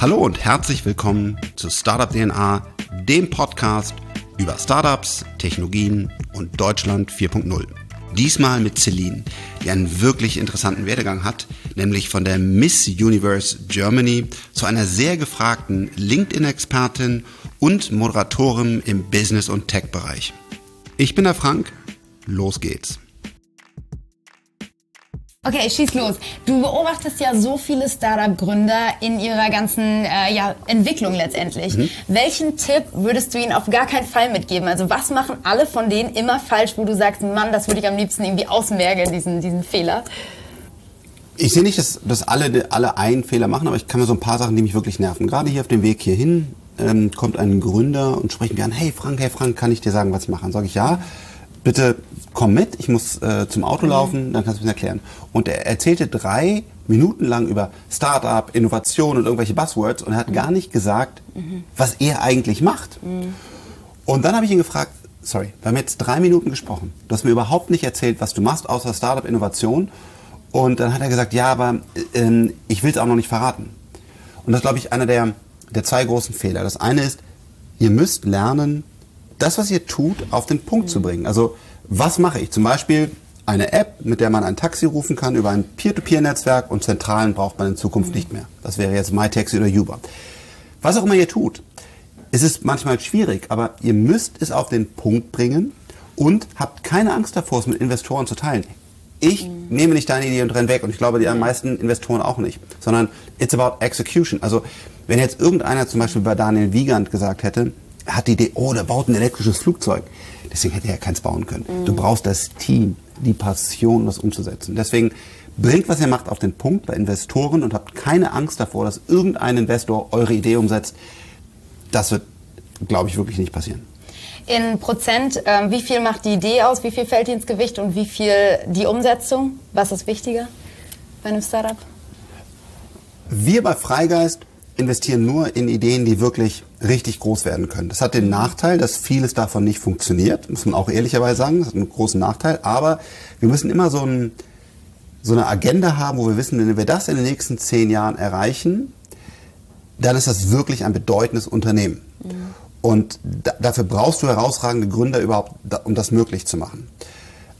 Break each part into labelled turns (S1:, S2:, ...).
S1: Hallo und herzlich willkommen zu Startup DNA, dem Podcast über Startups, Technologien und Deutschland 4.0. Diesmal mit Celine, die einen wirklich interessanten Werdegang hat, nämlich von der Miss Universe Germany zu einer sehr gefragten LinkedIn-Expertin und Moderatorin im Business- und Tech-Bereich. Ich bin der Frank, los geht's.
S2: Okay, schieß los. Du beobachtest ja so viele Startup-Gründer in ihrer ganzen äh, ja, Entwicklung letztendlich. Mhm. Welchen Tipp würdest du ihnen auf gar keinen Fall mitgeben? Also was machen alle von denen immer falsch, wo du sagst, Mann, das würde ich am liebsten irgendwie ausmergeln, diesen, diesen Fehler?
S1: Ich sehe nicht, dass, dass alle, alle einen Fehler machen, aber ich kann mir so ein paar Sachen, die mich wirklich nerven. Gerade hier auf dem Weg hierhin ähm, kommt ein Gründer und spricht mir an, hey Frank, hey Frank, kann ich dir sagen, was ich mache? Dann sage ich, ja, bitte komm mit, ich muss äh, zum Auto mhm. laufen, dann kannst du mir erklären. Und er erzählte drei Minuten lang über Startup, Innovation und irgendwelche Buzzwords und er hat mhm. gar nicht gesagt, mhm. was er eigentlich macht. Mhm. Und dann habe ich ihn gefragt, sorry, wir haben jetzt drei Minuten gesprochen. Du hast mir überhaupt nicht erzählt, was du machst, außer Startup, Innovation. Und dann hat er gesagt, ja, aber äh, ich will es auch noch nicht verraten. Und das glaube ich einer der, der zwei großen Fehler. Das eine ist, ihr müsst lernen, das, was ihr tut, auf den Punkt mhm. zu bringen. Also was mache ich? Zum Beispiel eine App, mit der man ein Taxi rufen kann über ein Peer-to-Peer-Netzwerk und Zentralen braucht man in Zukunft mhm. nicht mehr. Das wäre jetzt MyTaxi oder Uber. Was auch immer ihr tut, es ist manchmal schwierig, aber ihr müsst es auf den Punkt bringen und habt keine Angst davor, es mit Investoren zu teilen. Ich mhm. nehme nicht deine Idee und renne weg und ich glaube, die meisten Investoren auch nicht, sondern it's about execution. Also wenn jetzt irgendeiner zum Beispiel bei Daniel Wiegand gesagt hätte, er hat die Idee, oh, der baut ein elektrisches Flugzeug. Deswegen hätte er keins bauen können. Mhm. Du brauchst das Team, die Passion, das umzusetzen. Deswegen bringt, was ihr macht, auf den Punkt bei Investoren und habt keine Angst davor, dass irgendein Investor eure Idee umsetzt. Das wird, glaube ich, wirklich nicht passieren.
S2: In Prozent, äh, wie viel macht die Idee aus, wie viel fällt ins Gewicht und wie viel die Umsetzung? Was ist wichtiger bei einem Startup?
S1: Wir bei Freigeist investieren nur in Ideen, die wirklich richtig groß werden können. Das hat den Nachteil, dass vieles davon nicht funktioniert, muss man auch ehrlicherweise sagen. Das hat einen großen Nachteil. Aber wir müssen immer so, ein, so eine Agenda haben, wo wir wissen, wenn wir das in den nächsten zehn Jahren erreichen, dann ist das wirklich ein bedeutendes Unternehmen. Mhm. Und da, dafür brauchst du herausragende Gründer überhaupt, da, um das möglich zu machen.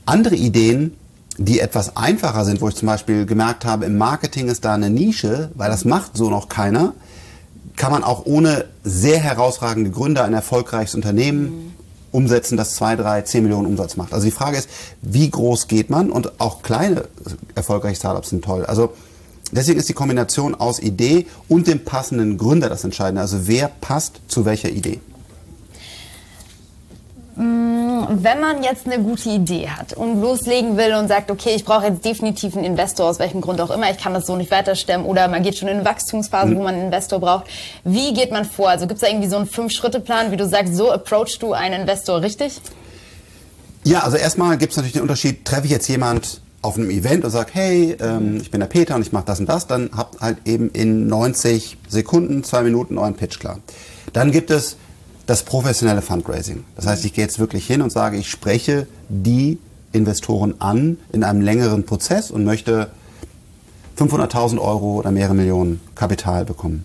S1: Andere Ideen, die etwas einfacher sind, wo ich zum Beispiel gemerkt habe, im Marketing ist da eine Nische, weil das macht so noch keiner, kann man auch ohne sehr herausragende Gründer ein erfolgreiches Unternehmen umsetzen, das zwei, drei, zehn Millionen Umsatz macht. Also die Frage ist, wie groß geht man? Und auch kleine erfolgreiche Startups sind toll. Also deswegen ist die Kombination aus Idee und dem passenden Gründer das Entscheidende. Also wer passt zu welcher Idee?
S2: Mm, wenn man jetzt eine gute Idee hat und loslegen will und sagt, okay, ich brauche jetzt definitiv einen Investor, aus welchem Grund auch immer, ich kann das so nicht weiterstemmen oder man geht schon in eine Wachstumsphase, wo man einen Investor braucht. Wie geht man vor? Also gibt es da irgendwie so einen Fünf-Schritte-Plan, wie du sagst, so approachst du einen Investor richtig?
S1: Ja, also erstmal gibt es natürlich den Unterschied, treffe ich jetzt jemand auf einem Event und sage, hey, ähm, ich bin der Peter und ich mache das und das, dann habt halt eben in 90 Sekunden, zwei Minuten euren Pitch klar. Dann gibt es das professionelle Fundraising. Das heißt, ich gehe jetzt wirklich hin und sage, ich spreche die Investoren an in einem längeren Prozess und möchte 500.000 Euro oder mehrere Millionen Kapital bekommen.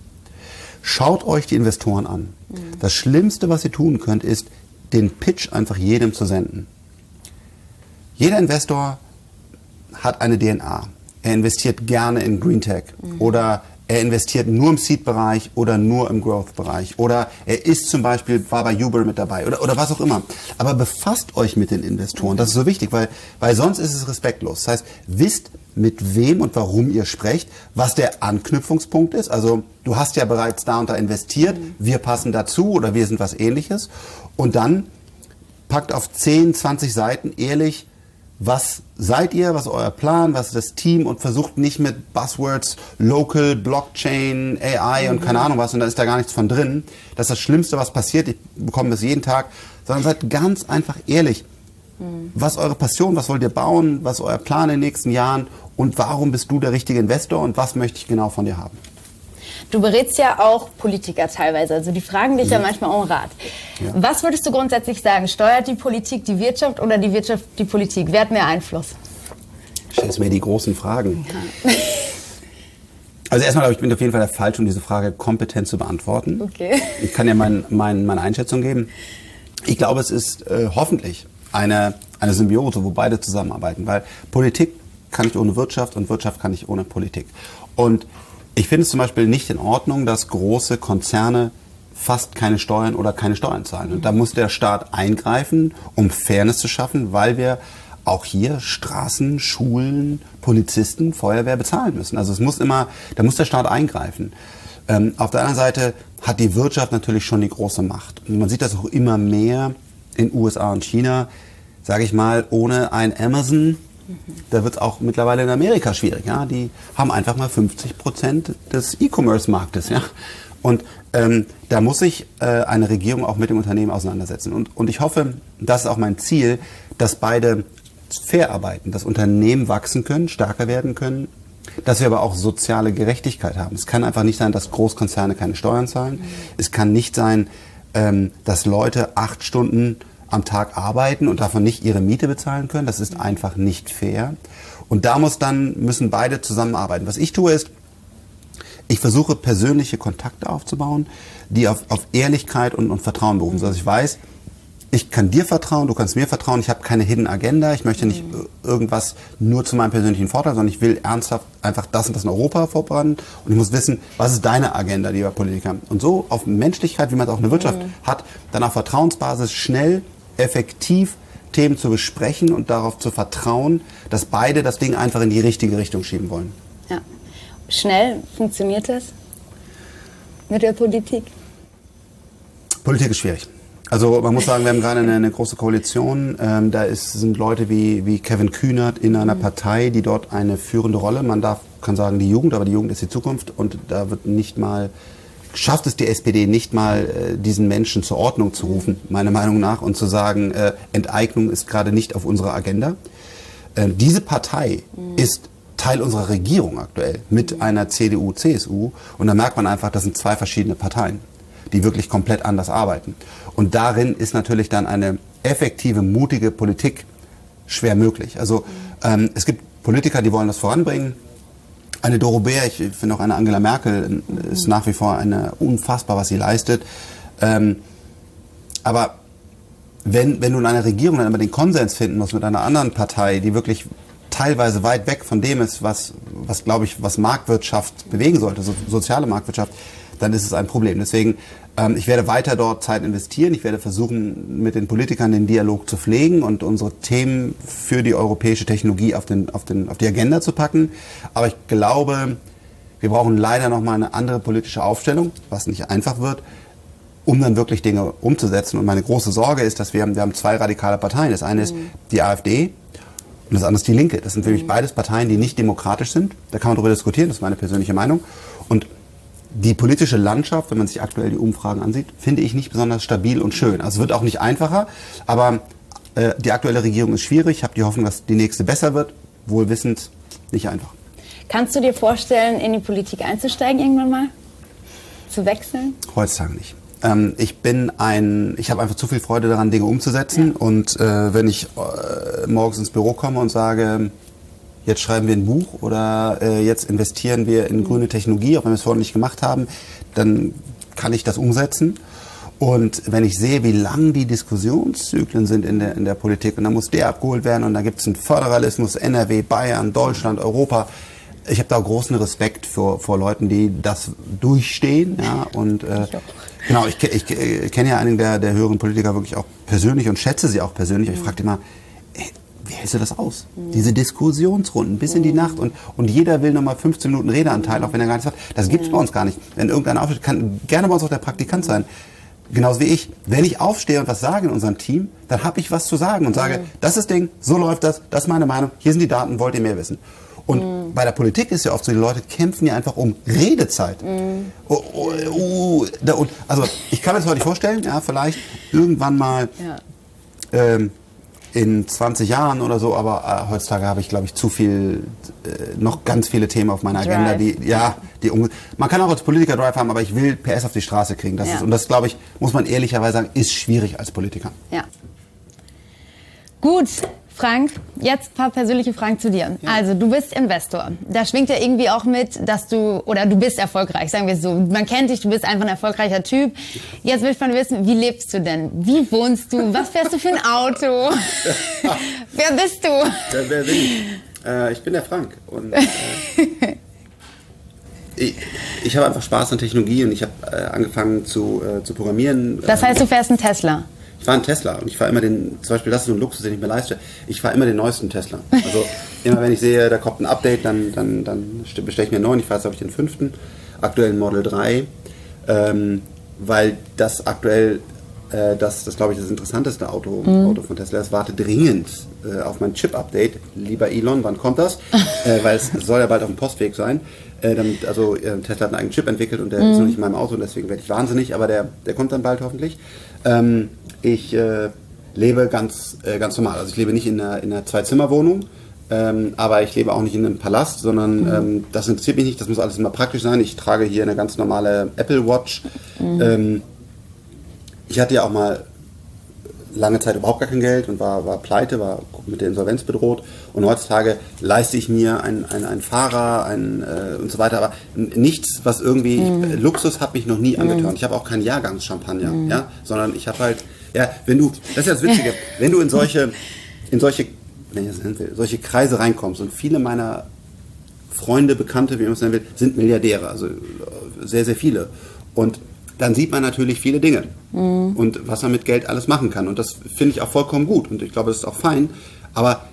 S1: Schaut euch die Investoren an. Mhm. Das Schlimmste, was ihr tun könnt, ist, den Pitch einfach jedem zu senden. Jeder Investor hat eine DNA. Er investiert gerne in Green Tech mhm. oder er investiert nur im Seed-Bereich oder nur im Growth-Bereich oder er ist zum Beispiel, war bei Uber mit dabei oder, oder was auch immer. Aber befasst euch mit den Investoren, das ist so wichtig, weil, weil sonst ist es respektlos. Das heißt, wisst, mit wem und warum ihr sprecht, was der Anknüpfungspunkt ist. Also du hast ja bereits da und da investiert, wir passen dazu oder wir sind was ähnliches. Und dann packt auf 10, 20 Seiten ehrlich was seid ihr, was ist euer Plan, was ist das Team und versucht nicht mit Buzzwords, Local, Blockchain, AI und keine. Ahnung was und da ist da gar nichts von drin. Das ist das Schlimmste, was passiert. Ich bekomme das jeden Tag. Sondern seid ganz einfach ehrlich. Was ist eure Passion, was wollt ihr bauen, was ist euer Plan in den nächsten Jahren und warum bist du der richtige Investor und was möchte ich genau von dir haben?
S2: Du berätst ja auch Politiker teilweise, also die fragen dich ja, ja manchmal um Rat. Ja. Was würdest du grundsätzlich sagen? Steuert die Politik die Wirtschaft oder die Wirtschaft die Politik? Wer hat mehr Einfluss?
S1: Stellst mir die großen Fragen. Ja. Also erstmal, glaube ich, bin auf jeden Fall der Falsche, um diese Frage kompetent zu beantworten.
S2: Okay.
S1: Ich kann ja mein, mein, meine Einschätzung geben. Ich glaube, es ist äh, hoffentlich eine, eine Symbiose, wo beide zusammenarbeiten, weil Politik kann nicht ohne Wirtschaft und Wirtschaft kann nicht ohne Politik. Und ich finde es zum Beispiel nicht in Ordnung, dass große Konzerne fast keine Steuern oder keine Steuern zahlen. Und da muss der Staat eingreifen, um Fairness zu schaffen, weil wir auch hier Straßen, Schulen, Polizisten, Feuerwehr bezahlen müssen. Also es muss immer, da muss der Staat eingreifen. Ähm, auf der anderen Seite hat die Wirtschaft natürlich schon die große Macht. Und man sieht das auch immer mehr in USA und China. Sage ich mal, ohne ein Amazon, da wird es auch mittlerweile in Amerika schwierig. Ja? Die haben einfach mal 50 Prozent des E-Commerce-Marktes. Ja? Und ähm, da muss sich äh, eine Regierung auch mit dem Unternehmen auseinandersetzen. Und, und ich hoffe, das ist auch mein Ziel, dass beide fair arbeiten, dass Unternehmen wachsen können, stärker werden können, dass wir aber auch soziale Gerechtigkeit haben. Es kann einfach nicht sein, dass Großkonzerne keine Steuern zahlen. Mhm. Es kann nicht sein, ähm, dass Leute acht Stunden am Tag arbeiten und davon nicht ihre Miete bezahlen können. Das ist einfach nicht fair. Und da muss dann, müssen beide zusammenarbeiten. Was ich tue ist, ich versuche persönliche Kontakte aufzubauen, die auf, auf Ehrlichkeit und, und Vertrauen berufen. Also ich weiß, ich kann dir vertrauen, du kannst mir vertrauen, ich habe keine Hidden Agenda, ich möchte nicht mhm. irgendwas nur zu meinem persönlichen Vorteil, sondern ich will ernsthaft einfach das und das in Europa vorbringen und ich muss wissen, was ist deine Agenda, lieber Politiker. Und so auf Menschlichkeit, wie man es auch in der Wirtschaft mhm. hat, dann auf Vertrauensbasis schnell, effektiv Themen zu besprechen und darauf zu vertrauen, dass beide das Ding einfach in die richtige Richtung schieben wollen.
S2: Ja. Schnell funktioniert das mit der Politik?
S1: Politik ist schwierig. Also man muss sagen, wir haben gerade eine, eine große Koalition. Ähm, da ist, sind Leute wie, wie Kevin Kühnert in einer mhm. Partei, die dort eine führende Rolle, man darf, kann sagen die Jugend, aber die Jugend ist die Zukunft und da wird nicht mal, schafft es die SPD nicht mal, äh, diesen Menschen zur Ordnung zu rufen, meiner Meinung nach, und zu sagen, äh, Enteignung ist gerade nicht auf unserer Agenda. Äh, diese Partei mhm. ist Teil unserer Regierung aktuell mit einer CDU, CSU und da merkt man einfach, das sind zwei verschiedene Parteien die wirklich komplett anders arbeiten. Und darin ist natürlich dann eine effektive, mutige Politik schwer möglich. Also ähm, es gibt Politiker, die wollen das voranbringen. Eine Doro Bär, ich finde auch eine Angela Merkel ist nach wie vor eine unfassbar, was sie leistet. Ähm, aber wenn, wenn du in einer Regierung dann immer den Konsens finden musst mit einer anderen Partei, die wirklich teilweise weit weg von dem ist, was, was glaube ich, was Marktwirtschaft bewegen sollte, so, soziale Marktwirtschaft, dann ist es ein Problem. Deswegen, ähm, ich werde weiter dort Zeit investieren. Ich werde versuchen, mit den Politikern den Dialog zu pflegen und unsere Themen für die europäische Technologie auf, den, auf, den, auf die Agenda zu packen. Aber ich glaube, wir brauchen leider noch mal eine andere politische Aufstellung, was nicht einfach wird, um dann wirklich Dinge umzusetzen. Und meine große Sorge ist, dass wir, wir haben zwei radikale Parteien. Das eine ist mhm. die AfD und das andere ist die Linke. Das sind nämlich mhm. beides Parteien, die nicht demokratisch sind. Da kann man darüber diskutieren, das ist meine persönliche Meinung. Und die politische Landschaft, wenn man sich aktuell die Umfragen ansieht, finde ich nicht besonders stabil und schön. Also es wird auch nicht einfacher, aber äh, die aktuelle Regierung ist schwierig. Ich habe die Hoffnung, dass die nächste besser wird. Wohl wissend, nicht einfach.
S2: Kannst du dir vorstellen, in die Politik einzusteigen irgendwann mal? Zu wechseln?
S1: Heutzutage nicht. Ähm, ich bin ein, ich habe einfach zu viel Freude daran, Dinge umzusetzen. Ja. Und äh, wenn ich äh, morgens ins Büro komme und sage, jetzt schreiben wir ein Buch oder äh, jetzt investieren wir in grüne Technologie, auch wenn wir es vorher nicht gemacht haben, dann kann ich das umsetzen. Und wenn ich sehe, wie lang die Diskussionszyklen sind in der, in der Politik, und dann muss der abgeholt werden, und dann gibt es einen Föderalismus, NRW, Bayern, Deutschland, Europa. Ich habe da großen Respekt vor, vor Leuten, die das durchstehen. Ja, und äh, genau, ich, ich, ich kenne ja einige der, der höheren Politiker wirklich auch persönlich und schätze sie auch persönlich. Ich frage immer, hältst du das aus? Mhm. Diese Diskussionsrunden bis in die Nacht und, und jeder will nochmal 15 Minuten Redeanteil, auch wenn er gar nichts hat. Das gibt's mhm. bei uns gar nicht. Wenn irgendeiner aufsteht, kann gerne bei uns auch der Praktikant sein. Genauso wie ich. Wenn ich aufstehe und was sage in unserem Team, dann habe ich was zu sagen und sage, mhm. das ist Ding, so läuft das, das ist meine Meinung, hier sind die Daten, wollt ihr mehr wissen? Und mhm. bei der Politik ist ja oft so, die Leute kämpfen ja einfach um Redezeit. Mhm. Oh, oh, oh, da, und, also ich kann mir das heute nicht vorstellen, ja, vielleicht irgendwann mal ja. ähm, in 20 Jahren oder so, aber äh, heutzutage habe ich, glaube ich, zu viel, äh, noch ganz viele Themen auf meiner Agenda, die, ja, die, man kann auch als Politiker Drive haben, aber ich will PS auf die Straße kriegen. Das ja. ist, und das, glaube ich, muss man ehrlicherweise sagen, ist schwierig als Politiker.
S2: Ja. Gut, Frank, jetzt ein paar persönliche Fragen zu dir. Ja. Also, du bist Investor. Da schwingt ja irgendwie auch mit, dass du, oder du bist erfolgreich, sagen wir es so. Man kennt dich, du bist einfach ein erfolgreicher Typ. Jetzt will ich von dir wissen, wie lebst du denn? Wie wohnst du? Was fährst du für ein Auto? wer bist du?
S1: Wer, wer bin ich? Äh, ich bin der Frank. Und, äh, ich, ich habe einfach Spaß an Technologie und ich habe äh, angefangen zu, äh, zu programmieren.
S2: Das heißt, du fährst einen Tesla?
S1: Ich fahre einen Tesla und ich fahre immer den, zum Beispiel das ist so ein Luxus, den ich mir leiste, ich fahre immer den neuesten Tesla. Also immer wenn ich sehe, da kommt ein Update, dann, dann, dann bestelle ich mir einen neuen. Ich fahre jetzt, glaube ich, den fünften, aktuellen Model 3, ähm, weil das aktuell äh, das, das glaube ich, das interessanteste Auto, mhm. Auto von Tesla. Es warte dringend äh, auf mein Chip-Update. Lieber Elon, wann kommt das? äh, weil es soll ja bald auf dem Postweg sein. Äh, damit, also äh, Tesla hat einen eigenen Chip entwickelt und der mhm. ist noch nicht in meinem Auto, deswegen werde ich wahnsinnig, aber der, der kommt dann bald hoffentlich. Ähm, ich äh, lebe ganz, äh, ganz normal. Also ich lebe nicht in einer, in einer Zwei-Zimmer-Wohnung, ähm, aber ich lebe auch nicht in einem Palast, sondern mhm. ähm, das interessiert mich nicht. Das muss alles immer praktisch sein. Ich trage hier eine ganz normale Apple Watch. Mhm. Ähm, ich hatte ja auch mal lange Zeit überhaupt gar kein Geld und war, war pleite, war mit der Insolvenz bedroht. Und heutzutage leiste ich mir einen ein Fahrer ein, äh, und so weiter. Aber nichts, was irgendwie, mhm. Luxus hat mich noch nie angetan. Mhm. Ich habe auch keinen Jahrgangschampagner, mhm. ja, sondern ich habe halt, ja, wenn du, das ist ja das Witzige, wenn du in solche, in solche, solche Kreise reinkommst und viele meiner Freunde, Bekannte, wie man es nennen will, sind Milliardäre, also sehr, sehr viele. Und dann sieht man natürlich viele Dinge mhm. und was man mit Geld alles machen kann. Und das finde ich auch vollkommen gut und ich glaube, es ist auch fein. Aber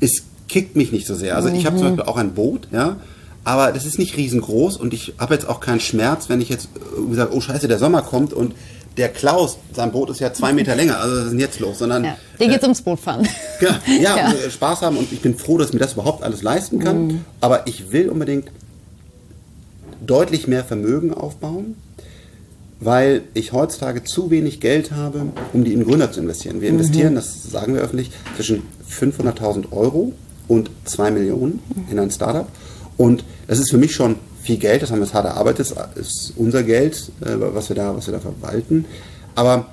S1: es kickt mich nicht so sehr. Also mhm. ich habe zum Beispiel auch ein Boot, ja, aber das ist nicht riesengroß und ich habe jetzt auch keinen Schmerz, wenn ich jetzt sage, oh scheiße, der Sommer kommt und der Klaus, sein Boot ist ja zwei Meter länger, also was ist denn jetzt los? Sondern,
S2: ja, dir geht es äh, ums Bootfahren.
S1: Ja, ja, ja. Und, äh, Spaß haben und ich bin froh, dass ich mir das überhaupt alles leisten kann. Mhm. Aber ich will unbedingt deutlich mehr Vermögen aufbauen weil ich heutzutage zu wenig Geld habe, um die in Gründer zu investieren. Wir investieren, mhm. das sagen wir öffentlich, zwischen 500.000 Euro und 2 Millionen in ein Startup. Und das ist für mich schon viel Geld, das haben wir jetzt hart erarbeitet, das ist unser Geld, äh, was wir da, was wir da verwalten. Aber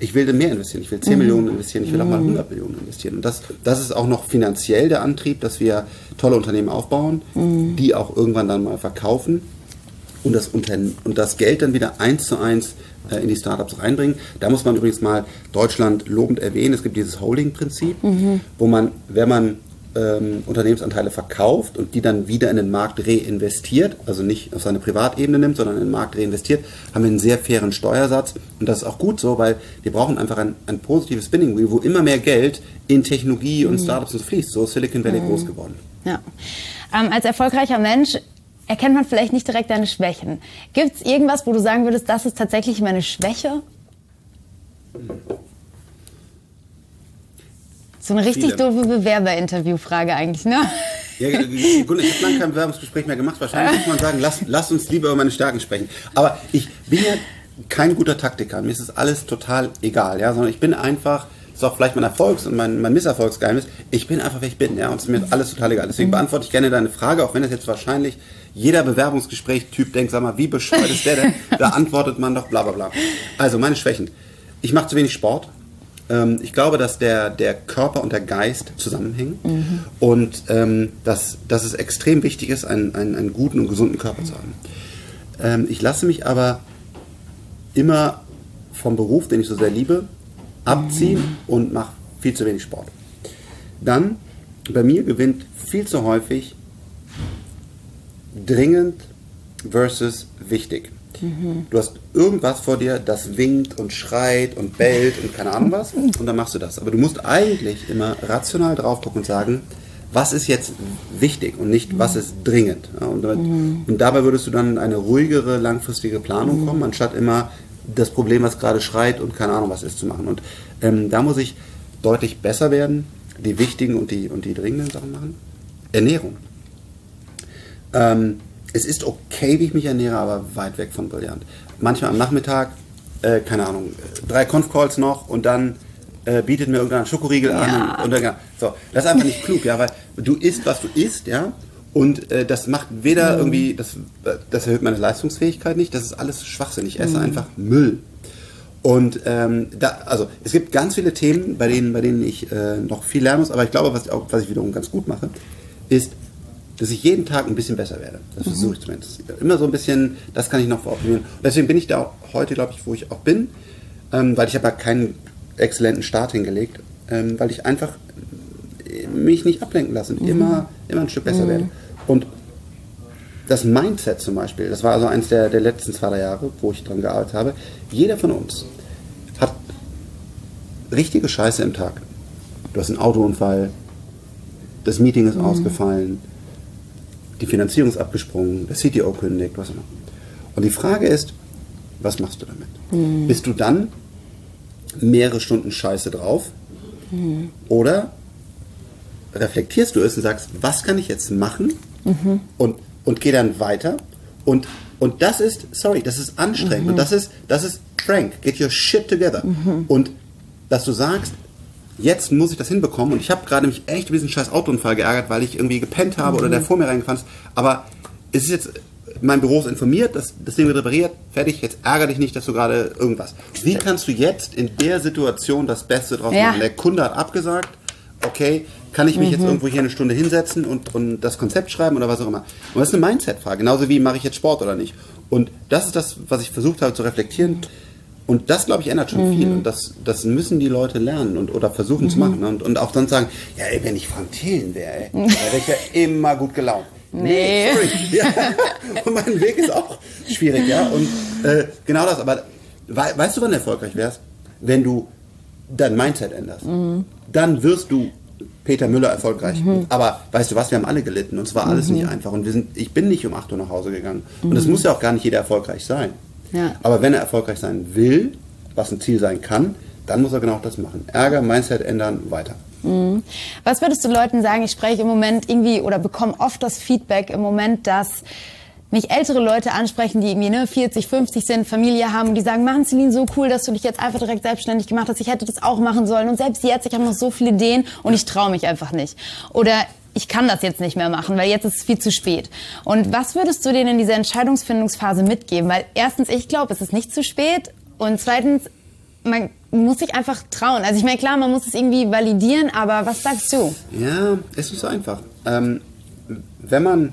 S1: ich will mehr investieren, ich will 10 mhm. Millionen investieren, ich will auch mal 100 mhm. Millionen investieren. Und das, das ist auch noch finanziell der Antrieb, dass wir tolle Unternehmen aufbauen, mhm. die auch irgendwann dann mal verkaufen und das, und das Geld dann wieder eins zu eins äh, in die Startups reinbringen. Da muss man übrigens mal Deutschland lobend erwähnen. Es gibt dieses Holding-Prinzip, mhm. wo man, wenn man ähm, Unternehmensanteile verkauft und die dann wieder in den Markt reinvestiert, also nicht auf seine Privatebene nimmt, sondern in den Markt reinvestiert, haben wir einen sehr fairen Steuersatz. Und das ist auch gut so, weil wir brauchen einfach ein, ein positives Spinning Wheel, wo immer mehr Geld in Technologie und mhm. Startups fließt. So ist Silicon Valley mhm. groß geworden.
S2: Ja. Ähm, als erfolgreicher Mensch erkennt man vielleicht nicht direkt deine Schwächen. Gibt es irgendwas, wo du sagen würdest, das ist tatsächlich meine Schwäche? So eine richtig Viele. doofe Bewerberinterviewfrage eigentlich, ne?
S1: Ja, gut, ich habe lange kein Bewerbungsgespräch mehr gemacht. Wahrscheinlich muss man sagen, lass, lass uns lieber über meine Stärken sprechen. Aber ich bin ja kein guter Taktiker. Mir ist das alles total egal, ja, sondern ich bin einfach das ist auch vielleicht mein Erfolgs- und mein, mein Misserfolgsgeheimnis. Ich bin einfach, wer ich bin, ja, und es ist mir alles total egal. Deswegen mhm. beantworte ich gerne deine Frage, auch wenn das jetzt wahrscheinlich jeder Bewerbungsgespräch-Typ denkt, sag mal, wie bescheuert ist der denn? Da antwortet man doch bla bla bla. Also, meine Schwächen. Ich mache zu wenig Sport. Ähm, ich glaube, dass der, der Körper und der Geist zusammenhängen mhm. und ähm, dass, dass es extrem wichtig ist, einen, einen, einen guten und gesunden Körper zu haben. Ähm, ich lasse mich aber immer vom Beruf, den ich so sehr liebe, abziehen und mache viel zu wenig Sport. Dann, bei mir gewinnt viel zu häufig dringend versus wichtig. Mhm. Du hast irgendwas vor dir, das winkt und schreit und bellt und keine Ahnung was und dann machst du das. Aber du musst eigentlich immer rational drauf gucken und sagen, was ist jetzt wichtig und nicht, was ist dringend. Und, damit, mhm. und, dabei würdest du dann in eine ruhigere, langfristige Planung mhm. kommen, anstatt immer das Problem, was gerade schreit und keine Ahnung was ist, zu machen. Und ähm, da muss ich deutlich besser werden, die wichtigen und die, und die dringenden Sachen machen. Ernährung. Ähm, es ist okay, wie ich mich ernähre, aber weit weg von brillant. Manchmal am Nachmittag, äh, keine Ahnung, drei Conf-Calls noch und dann äh, bietet mir irgendein Schokoriegel ja. an. Und, und dann, so, das ist einfach nicht klug, ja, weil du isst, was du isst, ja, und äh, das macht weder mhm. irgendwie, das, das erhöht meine Leistungsfähigkeit nicht, das ist alles Schwachsinn. Ich esse mhm. einfach Müll. Und ähm, da, also es gibt ganz viele Themen, bei denen, bei denen ich äh, noch viel lernen muss, aber ich glaube, was was ich wiederum ganz gut mache, ist, dass ich jeden Tag ein bisschen besser werde. Das versuche ich zumindest. Immer so ein bisschen, das kann ich noch optimieren. Deswegen bin ich da heute, glaube ich, wo ich auch bin, ähm, weil ich habe ja keinen exzellenten Start hingelegt, ähm, weil ich einfach äh, mich nicht ablenken lasse und immer, immer ein Stück besser werde. Und das Mindset zum Beispiel, das war also eins der, der letzten zwei, drei Jahre, wo ich dran gearbeitet habe. Jeder von uns hat richtige Scheiße im Tag. Du hast einen Autounfall, das Meeting ist ausgefallen, die Finanzierung ist abgesprungen, der CTO kündigt, was auch immer. Und die Frage ist, was machst du damit? Bist du dann mehrere Stunden Scheiße drauf? Oder reflektierst du es und sagst, was kann ich jetzt machen? Und, und geh dann weiter. Und, und das ist, sorry, das ist anstrengend. Und das ist, das ist frank. Get your shit together. Und dass du sagst, jetzt muss ich das hinbekommen. Und ich habe gerade mich echt über diesen scheiß Autounfall geärgert, weil ich irgendwie gepennt habe oder der vor mir reingefahren ist. Aber es ist jetzt, mein Büro ist informiert, das, das Ding wird repariert, fertig, jetzt ärgere dich nicht, dass du gerade irgendwas. Wie kannst du jetzt in der Situation das Beste draus
S2: Ja.
S1: machen? Der Kunde hat abgesagt, okay, kann ich mich jetzt irgendwo hier eine Stunde hinsetzen und, und das Konzept schreiben oder was auch immer. Und das ist eine Mindset-Frage, genauso wie mache ich jetzt Sport oder nicht. Und das ist das, was ich versucht habe zu reflektieren. Und das, glaube ich, ändert schon viel. Und das, das müssen die Leute lernen und, oder versuchen zu machen. Und, und auch dann sagen, ja, ey, wenn ich Frank Thelen wäre, wäre ich ja immer gut gelaunt.
S2: Nee.
S1: sorry. Ja. Und mein Weg ist auch schwierig, ja. Und äh, genau das, aber wei weißt du, wann du erfolgreich wärst? Wenn du dein Mindset änderst. Dann wirst du Peter Müller erfolgreich. Aber weißt du was, wir haben alle gelitten und es war alles nicht einfach. Und wir sind, ich bin nicht um 8 Uhr nach Hause gegangen. Und es muss ja auch gar nicht jeder erfolgreich sein.
S2: Ja.
S1: Aber wenn er erfolgreich sein will, was ein Ziel sein kann, dann muss er genau das machen. Ärger, Mindset ändern, weiter.
S2: Was würdest du Leuten sagen? Ich spreche im Moment irgendwie oder bekomme oft das Feedback im Moment, dass mich ältere Leute ansprechen, die irgendwie ne, 40, 50 sind, Familie haben und die sagen, machen Celine, so cool, dass du dich jetzt einfach direkt selbstständig gemacht hast. Ich hätte das auch machen sollen. Und selbst jetzt, ich habe noch so viele Ideen und ich traue mich einfach nicht. Oder ich kann das jetzt nicht mehr machen, weil jetzt ist es viel zu spät. Und was würdest du denen in dieser Entscheidungsfindungsphase mitgeben? Weil erstens, ich glaube, es ist nicht zu spät. Und zweitens, man muss sich einfach trauen. Also ich meine, klar, man muss es irgendwie validieren, aber was sagst du?
S1: Ja, es ist nicht so einfach. Ähm, wenn man.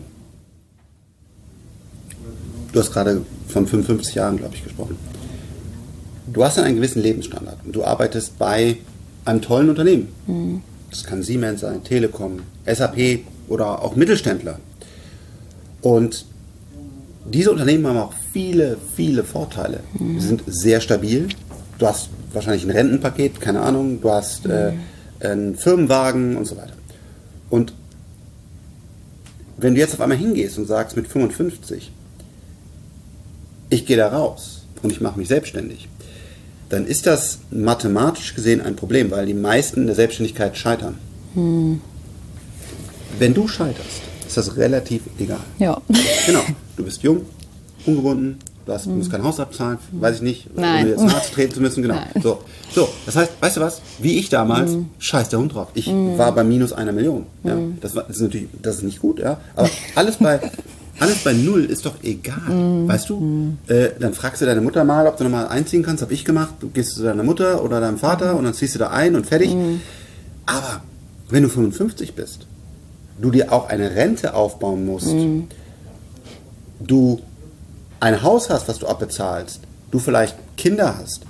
S1: Du hast gerade von 55 Jahren, glaube ich, gesprochen. Du hast dann einen gewissen Lebensstandard und du arbeitest bei einem tollen Unternehmen. Das kann Siemens sein, Telekom, SAP oder auch Mittelständler. Und diese Unternehmen haben auch viele, viele Vorteile. Sie sind sehr stabil. Du hast wahrscheinlich ein Rentenpaket, keine Ahnung. Du hast äh, einen Firmenwagen und so weiter. Und wenn du jetzt auf einmal hingehst und sagst mit 55, ich gehe da raus und ich mache mich selbstständig, dann ist das mathematisch gesehen ein Problem, weil die meisten in der Selbstständigkeit scheitern. Wenn du scheiterst, ist das relativ egal.
S2: Ja.
S1: Genau. Du bist jung, ungebunden, du hast, musst kein Haus abzahlen, weiß ich nicht,
S2: Nein.
S1: ohne jetzt zu treten zu müssen, genau.
S2: Nein.
S1: So. so, das heißt, weißt du was, wie ich damals, scheiß der Hund drauf. Ich war bei minus einer Million. Ja. Das, war, das ist natürlich, das ist nicht gut, ja. Aber alles bei, alles bei null ist doch egal, weißt du? Äh, dann fragst du deine Mutter mal, ob du nochmal einziehen kannst, hab ich gemacht. Du gehst zu deiner Mutter oder deinem Vater und dann ziehst du da ein und fertig. Aber wenn du 55 bist, du dir auch eine Rente aufbauen musst, du ein Haus hast, was du abbezahlst, du vielleicht Kinder hast,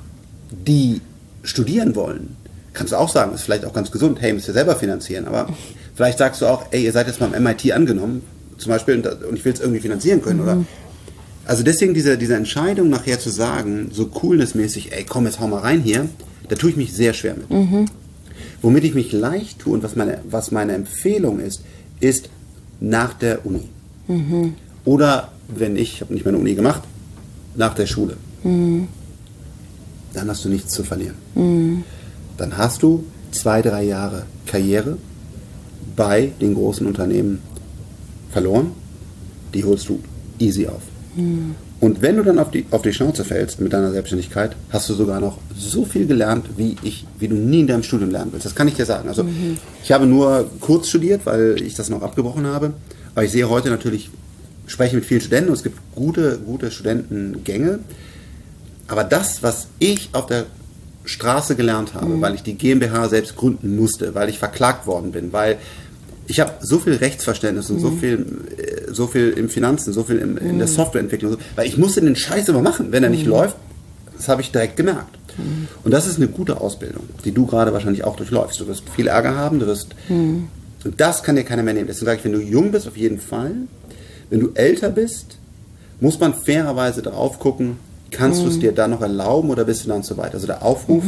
S1: die studieren wollen, kannst du auch sagen, ist vielleicht auch ganz gesund, hey, müsst ihr selber finanzieren, aber vielleicht sagst du auch, ey, ihr seid jetzt mal im MIT angenommen, zum Beispiel, und, ich will es irgendwie finanzieren können, oder? Also deswegen diese, diese Entscheidung nachher zu sagen, so coolnessmäßig, ey, komm, jetzt hau mal rein hier, da tue ich mich sehr schwer mit. Womit ich mich leicht tue und was meine, was meine Empfehlung ist, ist nach der Uni. Oder wenn ich, ich habe nicht meine Uni gemacht, nach der Schule. Dann hast du nichts zu verlieren. Dann hast du zwei, drei Jahre Karriere bei den großen Unternehmen verloren. Die holst du easy auf. Und wenn du dann auf die, auf die Schnauze fällst mit deiner Selbstständigkeit, hast du sogar noch so viel gelernt, wie, ich, wie du nie in deinem Studium lernen willst. Das kann ich dir sagen. Also ich habe nur kurz studiert, weil ich das noch abgebrochen habe. Aber ich sehe heute natürlich, spreche mit vielen Studenten und es gibt gute, gute Studentengänge. Aber das, was ich auf der Straße gelernt habe, weil ich die GmbH selbst gründen musste, weil ich verklagt worden bin, weil ich habe so viel Rechtsverständnis und so viel, äh, so viel im Finanzen, so viel im, in der Softwareentwicklung, weil ich musste den Scheiß immer machen. Wenn er nicht läuft, das habe ich direkt gemerkt. Und das ist eine gute Ausbildung, die du gerade wahrscheinlich auch durchläufst. Du wirst viel Ärger haben, du wirst. Und das kann dir keiner mehr nehmen. Deswegen sage ich, wenn du jung bist, auf jeden Fall. Wenn du älter bist, muss man fairerweise darauf gucken, kannst du es dir dann noch erlauben oder bist du dann zu weit? Also der Aufruf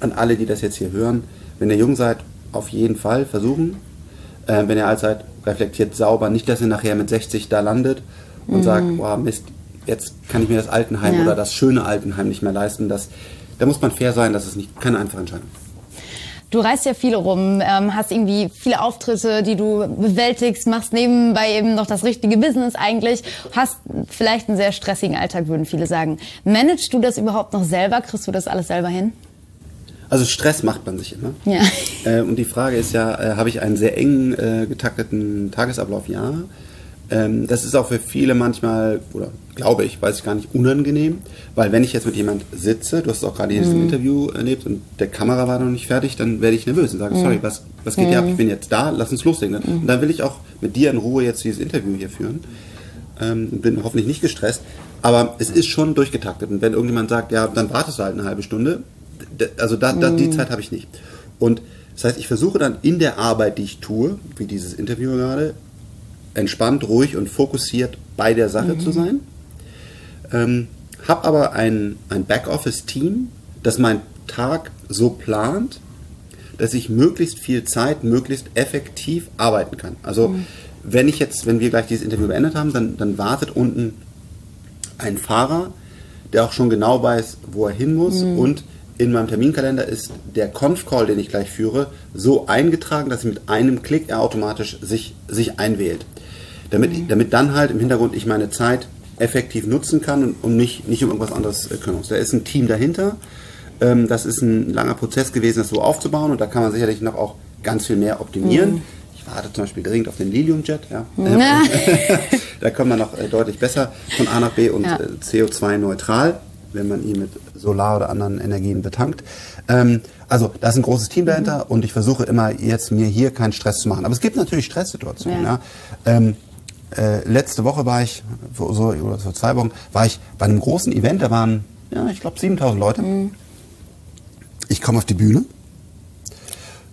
S1: an alle, die das jetzt hier hören, wenn ihr jung seid, auf jeden Fall versuchen. Äh, wenn ihr alt seid, reflektiert sauber. Nicht, dass ihr nachher mit 60 da landet und sagt, boah, Mist, jetzt kann ich mir das Altenheim
S2: Ja.
S1: oder das schöne Altenheim nicht mehr leisten. Das, da muss man fair sein, das ist nicht keine einfache Entscheidung.
S2: Du reist ja viel rum, ähm, hast irgendwie viele Auftritte, die du bewältigst, machst nebenbei eben noch das richtige Business eigentlich, hast vielleicht einen sehr stressigen Alltag, würden viele sagen. Managst du das überhaupt noch selber? Kriegst du das alles selber hin?
S1: Also Stress macht man sich immer.
S2: Ja.
S1: Äh, und die Frage ist ja, äh, habe ich einen sehr eng äh, getakteten Tagesablauf? Ja. Ähm, das ist auch für viele manchmal, oder glaube ich, weiß ich gar nicht, unangenehm, weil wenn ich jetzt mit jemand sitze, du hast auch gerade hier dieses Interview erlebt und der Kamera war noch nicht fertig, dann werde ich nervös und sage, sorry, was, was geht hier ab? Ich bin jetzt da, lass uns loslegen. Und dann will ich auch mit dir in Ruhe jetzt dieses Interview hier führen ähm, und bin hoffentlich nicht gestresst. Aber es ist schon durchgetaktet. Und wenn irgendjemand sagt, ja, dann wartest du halt eine halbe Stunde, also da, da, die Zeit habe ich nicht. Und das heißt, ich versuche dann in der Arbeit, die ich tue, wie dieses Interview gerade, entspannt, ruhig und fokussiert bei der Sache zu sein. Ähm, habe aber ein, ein Backoffice-Team, das meinen Tag so plant, dass ich möglichst viel Zeit, möglichst effektiv arbeiten kann. Also wenn ich jetzt, wenn wir gleich dieses Interview beendet haben, dann, dann wartet unten ein Fahrer, der auch schon genau weiß, wo er hin muss und in meinem Terminkalender ist der Conf-Call, den ich gleich führe, so eingetragen, dass mit einem Klick er automatisch sich, sich einwählt. Damit, damit dann halt im Hintergrund ich meine Zeit effektiv nutzen kann und, und mich nicht um irgendwas anderes äh, kümmern muss. Da ist ein Team dahinter. Ähm, das ist ein langer Prozess gewesen, das so aufzubauen und da kann man sicherlich noch auch ganz viel mehr optimieren. Ich warte zum Beispiel dringend auf den Lilium-Jet. Ja.
S2: Ja.
S1: da kommt man noch äh, deutlich besser von A nach B und
S2: Ja.
S1: äh, CO2-neutral, wenn man ihn mit Solar oder anderen Energien betankt. Ähm, also da ist ein großes Team dahinter und ich versuche immer jetzt mir hier keinen Stress zu machen. Aber es gibt natürlich Stresssituationen.
S2: Ja.
S1: Ja. Ähm, äh, letzte Woche war ich, vor, so, oder vor zwei Wochen, war ich bei einem großen Event, da waren, ja, ich glaube 7000 Leute. Ich komme auf die Bühne,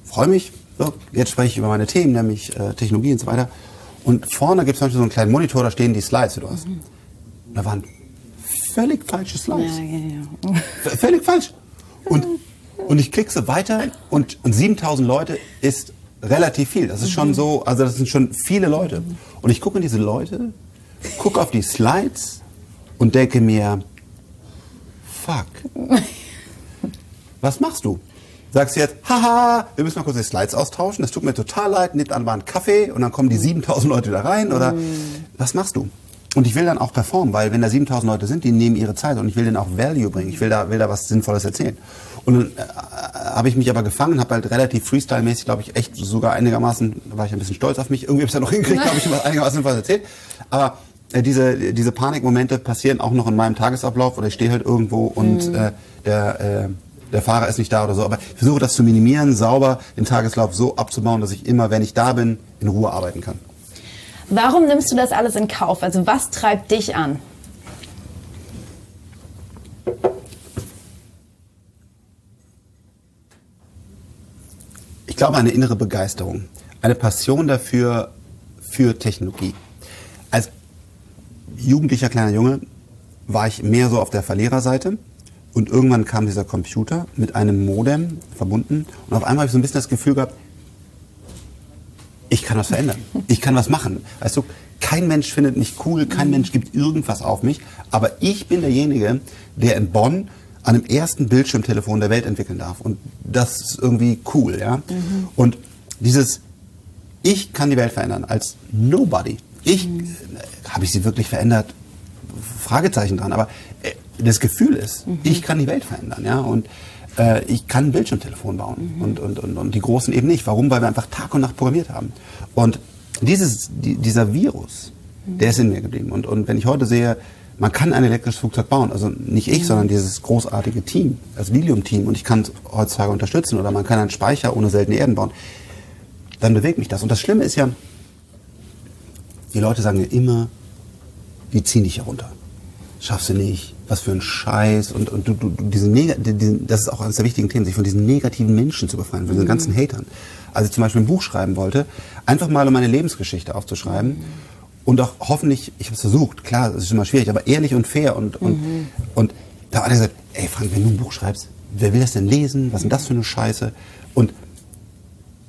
S1: freue mich, so, jetzt spreche ich über meine Themen, nämlich äh, Technologie und so weiter. Und vorne gibt es zum Beispiel so einen kleinen Monitor, da stehen die Slides, die du hast. Und da waren völlig falsche Slides.
S2: Ja, ja, ja.
S1: Völlig falsch. Und, und ich klicke so weiter und, und 7000 Leute ist relativ viel. Das ist schon so, also das sind schon viele Leute. Und ich gucke in diese Leute, gucke auf die Slides und denke mir, fuck, was machst du? Sagst du jetzt, haha, wir müssen mal kurz die Slides austauschen, das tut mir total leid, nehmt an, war ein Kaffee und dann kommen die 7000 Leute da rein oder was machst du? Und ich will dann auch performen, weil wenn da 7000 Leute sind, die nehmen ihre Zeit und ich will denen auch Value bringen. Ich will da, will da was Sinnvolles erzählen. Und dann äh, habe ich mich aber gefangen, habe halt relativ Freestyle-mäßig, glaube ich, echt sogar einigermaßen, da war ich ein bisschen stolz auf mich, irgendwie habe ich es ja noch hingekriegt, habe ich was einigermaßen Sinnvolles erzählt. Aber äh, diese, diese Panikmomente passieren auch noch in meinem Tagesablauf oder ich stehe halt irgendwo und äh, der, äh, der Fahrer ist nicht da oder so. Aber ich versuche das zu minimieren, sauber den Tageslauf so abzubauen, dass ich immer, wenn ich da bin, in Ruhe arbeiten kann.
S2: Warum nimmst du das alles in Kauf? Also was treibt dich an?
S1: Ich glaube, eine innere Begeisterung, eine Passion dafür, für Technologie. Als jugendlicher kleiner Junge war ich mehr so auf der Verliererseite und irgendwann kam dieser Computer mit einem Modem verbunden und auf einmal habe ich so ein bisschen das Gefühl gehabt, ich kann was verändern. Ich kann was machen. Weißt du, kein Mensch findet mich cool, kein Mensch gibt irgendwas auf mich, aber ich bin derjenige, der in Bonn an dem ersten Bildschirmtelefon der Welt entwickeln darf. Und das ist irgendwie cool, ja. Und dieses, ich kann die Welt verändern als Nobody. Ich, äh, habe ich sie wirklich verändert? Fragezeichen dran. Aber äh, das Gefühl ist, ich kann die Welt verändern, ja. Und äh, ich kann ein Bildschirmtelefon bauen und, und, und, und die Großen eben nicht. Warum? Weil wir einfach Tag und Nacht programmiert haben. Und dieses, die, dieser Virus, der ist in mir geblieben. Und, und wenn ich heute sehe, man kann ein elektrisches Flugzeug bauen. Also nicht ich, mhm. sondern dieses großartige Team, das Lilium-Team. Und ich kann es heutzutage unterstützen. Oder man kann einen Speicher ohne seltene Erden bauen. Dann bewegt mich das. Und das Schlimme ist ja, die Leute sagen ja immer, die ziehen dich herunter. Schaffst du nicht, was für ein Scheiß. Und, und du, du, diesen, diesen, das ist auch eines der wichtigen Themen, sich von diesen negativen Menschen zu befreien, von diesen mhm. ganzen Hatern. Als ich zum Beispiel ein Buch schreiben wollte, einfach mal um meine Lebensgeschichte aufzuschreiben. Mhm und auch hoffentlich, ich habe es versucht, klar, es ist immer schwierig, aber ehrlich und fair und, und, mhm. und da hat er gesagt, ey Frank, wenn du ein Buch schreibst, wer will das denn lesen? Was ist denn das für eine Scheiße? Und,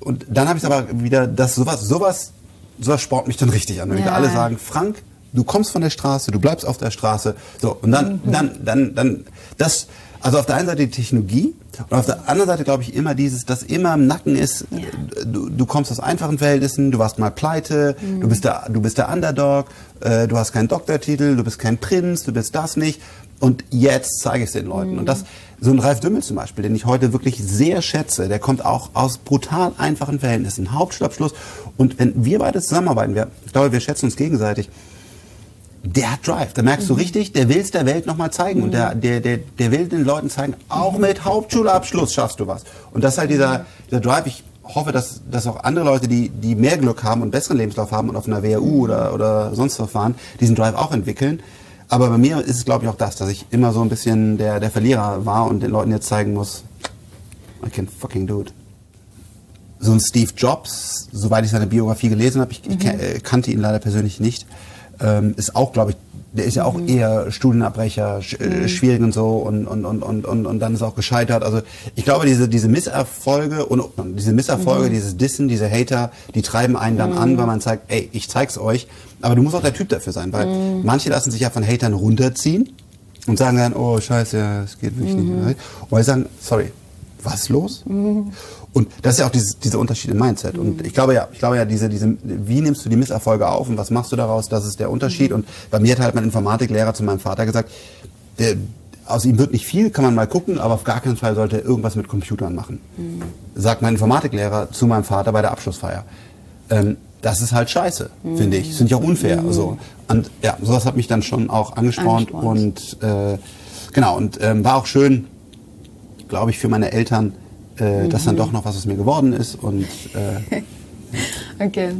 S1: und dann habe ich aber wieder, dass sowas, sowas, sowas spornt mich dann richtig an. Wenn ja. alle sagen, Frank, du kommst von der Straße, du bleibst auf der Straße, so, und dann, mhm. dann, dann, dann, das, also auf der einen Seite die Technologie und auf der anderen Seite glaube ich immer dieses, das immer im Nacken ist, ja. du, du kommst aus einfachen Verhältnissen, du warst mal pleite, mhm. du, bist der, du bist der Underdog, äh, du hast keinen Doktortitel, du bist kein Prinz, du bist das nicht und jetzt zeige ich es den Leuten. Mhm. Und das, so ein Ralf Dümmel zum Beispiel, den ich heute wirklich sehr schätze, der kommt auch aus brutal einfachen Verhältnissen, Hauptschulabschluss und wenn wir beide zusammenarbeiten, wir, ich glaube, wir schätzen uns gegenseitig, der hat Drive. Da merkst mhm. du richtig, der will es der Welt nochmal zeigen. Mhm. Und der, der, der, der will den Leuten zeigen, auch mit Hauptschulabschluss schaffst du was. Und das ist halt dieser, dieser Drive. Ich hoffe, dass, dass auch andere Leute, die, die mehr Glück haben und besseren Lebenslauf haben und auf einer WHU oder, oder sonst was fahren, diesen Drive auch entwickeln. Aber bei mir ist es, glaube ich, auch das, dass ich immer so ein bisschen der, der Verlierer war und den Leuten jetzt zeigen muss, I can fucking do it. So ein Steve Jobs, soweit ich seine Biografie gelesen habe, ich, mhm. ich äh, kannte ihn leider persönlich nicht, ähm, ist auch, glaube ich, der ist ja auch mhm. eher Studienabbrecher, sch äh, mhm. schwierig und so und, und, und, und, und, und dann ist auch gescheitert. Also ich glaube, diese, diese Misserfolge und diese Misserfolge, mhm. dieses Dissen, diese Hater, die treiben einen dann an, mhm. weil man sagt, ey, ich zeig's euch. Aber du musst auch der Typ dafür sein, weil mhm. manche lassen sich ja von Hatern runterziehen und sagen dann, oh scheiße, es geht wirklich nicht. Mhm. Und weil sie sagen, sorry, was los? Und das ist ja auch dieses, dieser Unterschied im Mindset. Mhm. Und ich glaube ja, ich glaube ja, diese, diese, wie nimmst du die Misserfolge auf und was machst du daraus? Das ist der Unterschied. Mhm. Und bei mir hat halt mein Informatiklehrer zu meinem Vater gesagt, der, aus ihm wird nicht viel, kann man mal gucken, aber auf gar keinen Fall sollte er irgendwas mit Computern machen. Mhm. Sagt mein Informatiklehrer zu meinem Vater bei der Abschlussfeier. Ähm, das ist halt scheiße, mhm. finde ich. Finde ich auch unfair. Mhm. So. Und ja, sowas hat mich dann schon auch angespornt, angespornt. und äh, genau, und ähm, war auch schön, glaube ich, für meine Eltern, äh, mhm. das dann doch noch was aus mir geworden ist. Und, äh,
S2: okay.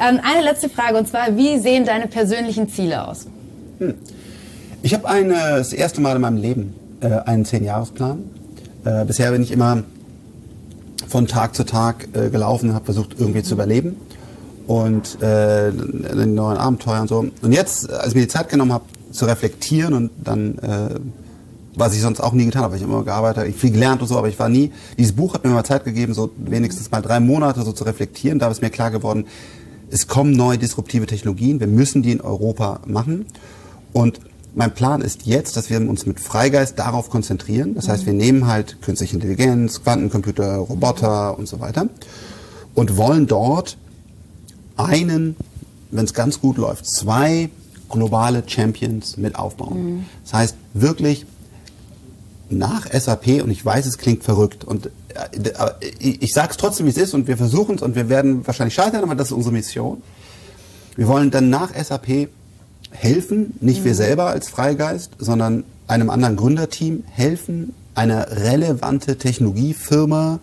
S2: Ähm, eine letzte Frage und zwar, wie sehen deine persönlichen Ziele aus? Hm.
S1: Ich habe das erste Mal in meinem Leben äh, einen Zehn-Jahres-Plan. Äh, bisher bin ich immer von Tag zu Tag äh, gelaufen, habe versucht irgendwie zu überleben und äh, den neuen Abenteuer und so. Und jetzt, als ich mir die Zeit genommen habe, zu reflektieren und dann äh, was ich sonst auch nie getan habe. Ich habe immer gearbeitet, ich viel gelernt und so, aber ich war nie. Dieses Buch hat mir mal Zeit gegeben, so wenigstens mal drei Monate so zu reflektieren. Da ist mir klar geworden, es kommen neue disruptive Technologien. Wir müssen die in Europa machen. Und mein Plan ist jetzt, dass wir uns mit Freigeist darauf konzentrieren. Das heißt, wir nehmen halt künstliche Intelligenz, Quantencomputer, Roboter und so weiter und wollen dort einen, wenn es ganz gut läuft, zwei globale Champions mit aufbauen. Mhm. Das heißt, wirklich nach SAP und ich weiß, es klingt verrückt und äh, ich, ich sage es trotzdem, wie es ist und wir versuchen es und wir werden wahrscheinlich scheitern, aber das ist unsere Mission. Wir wollen dann nach SAP helfen, nicht mhm. wir selber als Freigeist, sondern einem anderen Gründerteam helfen, eine relevante Technologiefirma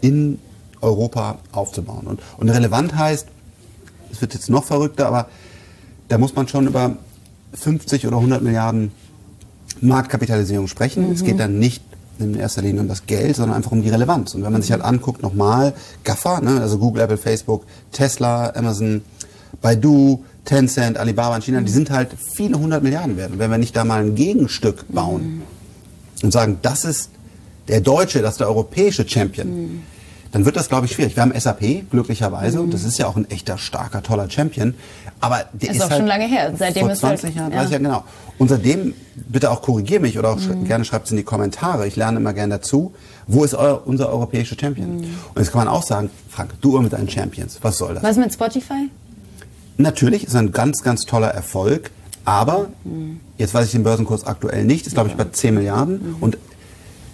S1: in Europa aufzubauen. Und, und relevant heißt, es wird jetzt noch verrückter, aber da muss man schon über 50 oder 100 Milliarden Marktkapitalisierung sprechen. Mhm. Es geht dann nicht in erster Linie um das Geld, sondern einfach um die Relevanz. Und wenn man sich halt anguckt, nochmal GAFA, ne, also Google, Apple, Facebook, Tesla, Amazon, Baidu, Tencent, Alibaba in China, mhm. die sind halt viele hundert Milliarden wert. Und wenn wir nicht da mal ein Gegenstück bauen mhm. und sagen, das ist der deutsche, das ist der europäische Champion, mhm dann wird das, glaube ich, schwierig. Wir haben SAP, glücklicherweise, mhm. und das ist ja auch ein echter, starker, toller Champion. Aber der ist, ist
S2: auch
S1: halt
S2: schon lange her. Seitdem
S1: vor 20 halt, Jahren, 30 ja. Jahren, genau. Und seitdem, bitte auch korrigier mich oder auch mhm. gerne schreibt es in die Kommentare. Ich lerne immer gerne dazu. Wo ist euer, unser europäischer Champion? Mhm. Und jetzt kann man auch sagen, Frank, du mit deinen Champions, was soll das?
S2: Was mit Spotify?
S1: Natürlich ist ein ganz, ganz toller Erfolg. Aber, mhm. jetzt weiß ich den Börsenkurs aktuell nicht, ist glaube ich bei 10 Milliarden. Mhm. Und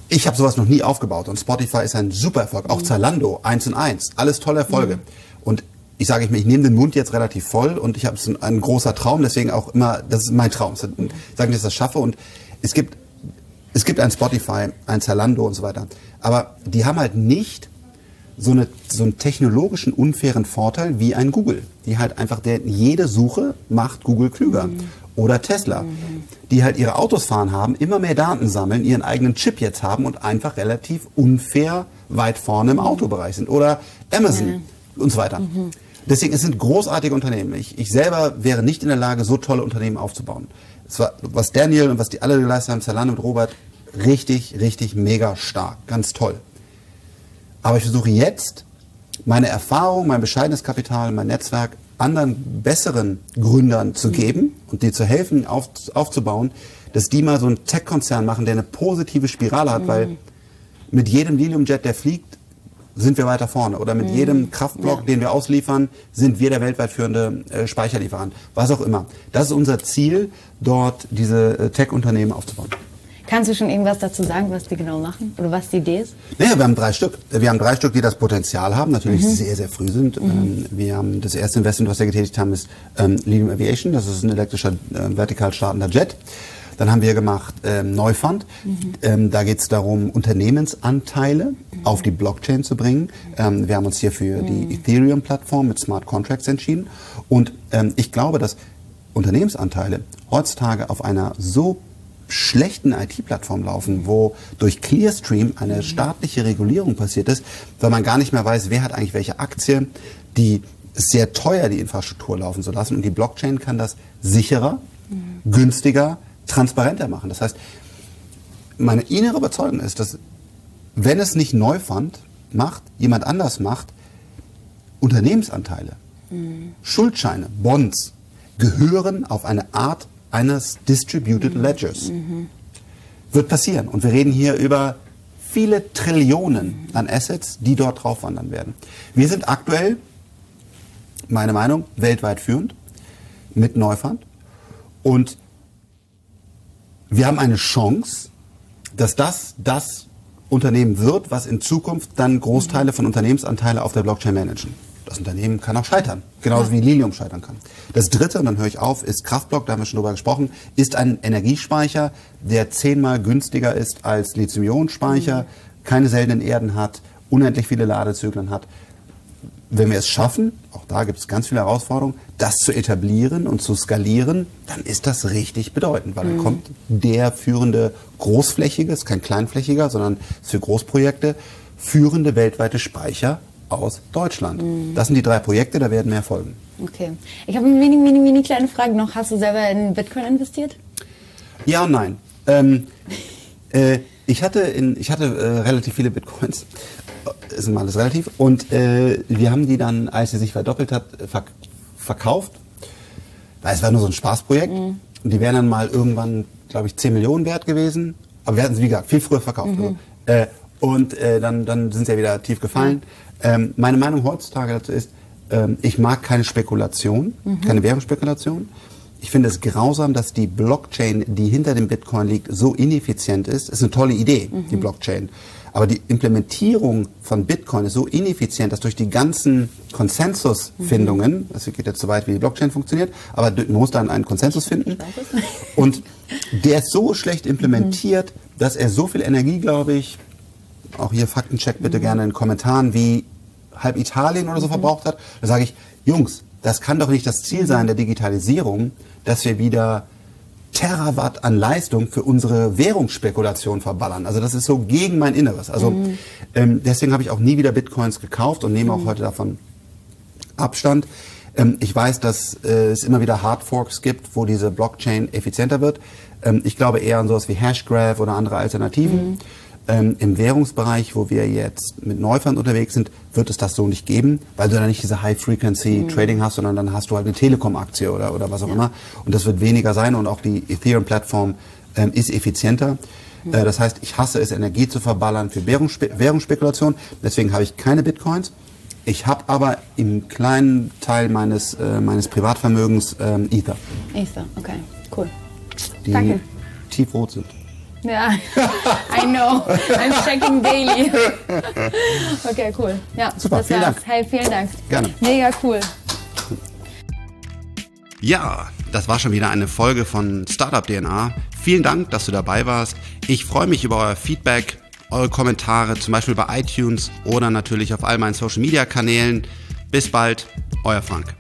S1: ich habe sowas noch nie aufgebaut und Spotify ist ein super Erfolg. Auch mhm. Zalando, eins und eins, alles tolle Erfolge. Mhm. Und ich sage ich mir, ich nehme den Mund jetzt relativ voll und ich habe ein, ein großer Traum, deswegen auch immer, das ist mein Traum. Ich sage nicht, dass ich das schaffe und es gibt, es gibt ein Spotify, ein Zalando und so weiter. Aber die haben halt nicht so, eine, so einen technologischen unfairen Vorteil wie ein Google. Die halt einfach, der, jede Suche macht Google klüger. Mhm. Oder Tesla, mhm. die halt ihre Autos fahren haben, immer mehr Daten sammeln, ihren eigenen Chip jetzt haben und einfach relativ unfair weit vorne im Autobereich sind. Oder Amazon mhm. und so weiter. Mhm. Deswegen, es sind großartige Unternehmen. Ich, ich selber wäre nicht in der Lage, so tolle Unternehmen aufzubauen. Es war, was Daniel und was die alle geleistet haben, Zalando und Robert, richtig, richtig mega stark. Ganz toll. Aber ich versuche jetzt, meine Erfahrung, mein bescheidenes Kapital, mein Netzwerk anderen besseren Gründern zu geben und die zu helfen, auf, aufzubauen, dass die mal so einen Tech-Konzern machen, der eine positive Spirale hat, mhm. weil mit jedem Liliumjet, der fliegt, sind wir weiter vorne. Oder mit mhm. jedem Kraftblock, ja. den wir ausliefern, sind wir der weltweit führende äh, Speicherlieferant. Was auch immer. Das ist unser Ziel, dort diese äh, Tech-Unternehmen aufzubauen.
S2: Kannst du schon irgendwas dazu sagen, was die genau machen oder was die Idee ist?
S1: Naja, wir haben drei Stück. Wir haben drei Stück, die das Potenzial haben, natürlich mhm. sehr, sehr früh sind. Mhm. Ähm, wir haben das erste Investment, was wir getätigt haben, ist ähm, Lilium Aviation. Das ist ein elektrischer, äh, vertikal startender Jet. Dann haben wir gemacht ähm, Neufund. Mhm. Ähm, da geht es darum, Unternehmensanteile mhm. auf die Blockchain zu bringen. Ähm, wir haben uns hier für mhm. die Ethereum-Plattform mit Smart Contracts entschieden. Und ähm, ich glaube, dass Unternehmensanteile heutzutage auf einer so schlechten IT-Plattform laufen, wo durch Clearstream eine mhm. staatliche Regulierung passiert ist, weil man gar nicht mehr weiß, wer hat eigentlich welche Aktie, die sehr teuer die Infrastruktur laufen zu lassen. Und die Blockchain kann das sicherer, mhm. günstiger, transparenter machen. Das heißt, meine innere Überzeugung ist, dass wenn es nicht Neufund macht, jemand anders macht, Unternehmensanteile, mhm. Schuldscheine, Bonds gehören auf eine Art eines Distributed. Ledgers. Mhm. Wird passieren. Und wir reden hier über viele Trillionen an Assets, die dort drauf wandern werden. Wir sind aktuell, meine Meinung, weltweit führend mit Neufund. Und wir haben eine Chance, dass das das Unternehmen wird, was in Zukunft dann Großteile von Unternehmensanteilen auf der Blockchain managen. Das Unternehmen kann auch scheitern, genauso wie Lilium scheitern kann. Das dritte, und dann höre ich auf, ist Kraftblock, da haben wir schon drüber gesprochen, ist ein Energiespeicher, der zehnmal günstiger ist als Lithium-Ionen-Speicher, mhm. keine seltenen Erden hat, unendlich viele Ladezyklen hat wenn wir es schaffen, auch da gibt es ganz viele Herausforderungen, das zu etablieren und zu skalieren, dann ist das richtig bedeutend, weil mhm. dann kommt der führende großflächige, ist kein kleinflächiger, sondern ist für Großprojekte, führende weltweite Speicher aus Deutschland. Mhm. Das sind die drei Projekte, da werden mehr folgen.
S2: Okay. Ich habe eine mini, mini, mini kleine Frage noch. Hast du selber in Bitcoin investiert?
S1: Ja und nein. Ähm, äh, ich hatte, in, ich hatte äh, relativ viele Bitcoins ist immer alles relativ. Und äh, wir haben die dann, als sie sich verdoppelt hat, verk verkauft. Weil es war nur so ein Spaßprojekt. Mhm. Und die wären dann mal irgendwann, glaube ich, 10 Millionen wert gewesen. Aber wir hatten sie, wie gesagt, viel früher verkauft. Mhm. Also, äh, und äh, dann, dann sind sie ja wieder tief gefallen. Ähm, meine Meinung heutzutage dazu ist, ähm, ich mag keine Spekulation, mhm. keine Währungsspekulation. Ich finde es grausam, dass die Blockchain, die hinter dem Bitcoin liegt, so ineffizient ist. Das ist eine tolle Idee, die mhm. Blockchain. Aber die Implementierung von Bitcoin ist so ineffizient, dass durch die ganzen Konsensusfindungen, mhm. das geht jetzt so weit, wie die Blockchain funktioniert, aber man muss dann einen Konsensus finden. Und der ist so schlecht implementiert, mhm. dass er so viel Energie, glaube ich, auch hier Faktencheck bitte mhm. gerne in den Kommentaren, wie halb Italien oder so mhm. verbraucht hat. Da sage ich, Jungs, das kann doch nicht das Ziel sein der Digitalisierung, dass wir wieder Terawatt an Leistung für unsere Währungsspekulation verballern. Also das ist so gegen mein Inneres. Also mhm. ähm, deswegen habe ich auch nie wieder Bitcoins gekauft und nehme auch mhm. heute davon Abstand. Ähm, ich weiß, dass äh, es immer wieder Hardforks gibt, wo diese Blockchain effizienter wird. Ähm, ich glaube eher an sowas wie Hashgraph oder andere Alternativen. Mhm. Ähm, Im Währungsbereich, wo wir jetzt mit Neufund unterwegs sind, wird es das so nicht geben, weil du dann nicht diese High-Frequency-Trading mhm. hast, sondern dann hast du halt eine Telekom-Aktie oder, oder was auch ja. immer. Und das wird weniger sein und auch die Ethereum-Plattform ähm, ist effizienter. Mhm. Äh, das heißt, ich hasse es, Energie zu verballern für Währungsspe Währungsspekulation. Deswegen habe ich keine Bitcoins. Ich habe aber im kleinen Teil meines, äh, meines Privatvermögens ähm, Ether.
S2: Ether, okay, cool.
S1: Die Danke. tiefrot sind.
S2: Ja, I know. I'm checking daily. Okay, cool. Ja,
S1: Super,
S2: das
S1: vielen
S2: war's.
S1: Dank.
S2: Hey, vielen Dank.
S1: Gerne.
S2: Mega cool.
S1: Ja, das war schon wieder eine Folge von Startup DNA. Vielen Dank, dass du dabei warst. Ich freue mich über euer Feedback, eure Kommentare, zum Beispiel bei iTunes oder natürlich auf all meinen Social Media Kanälen. Bis bald, euer Frank.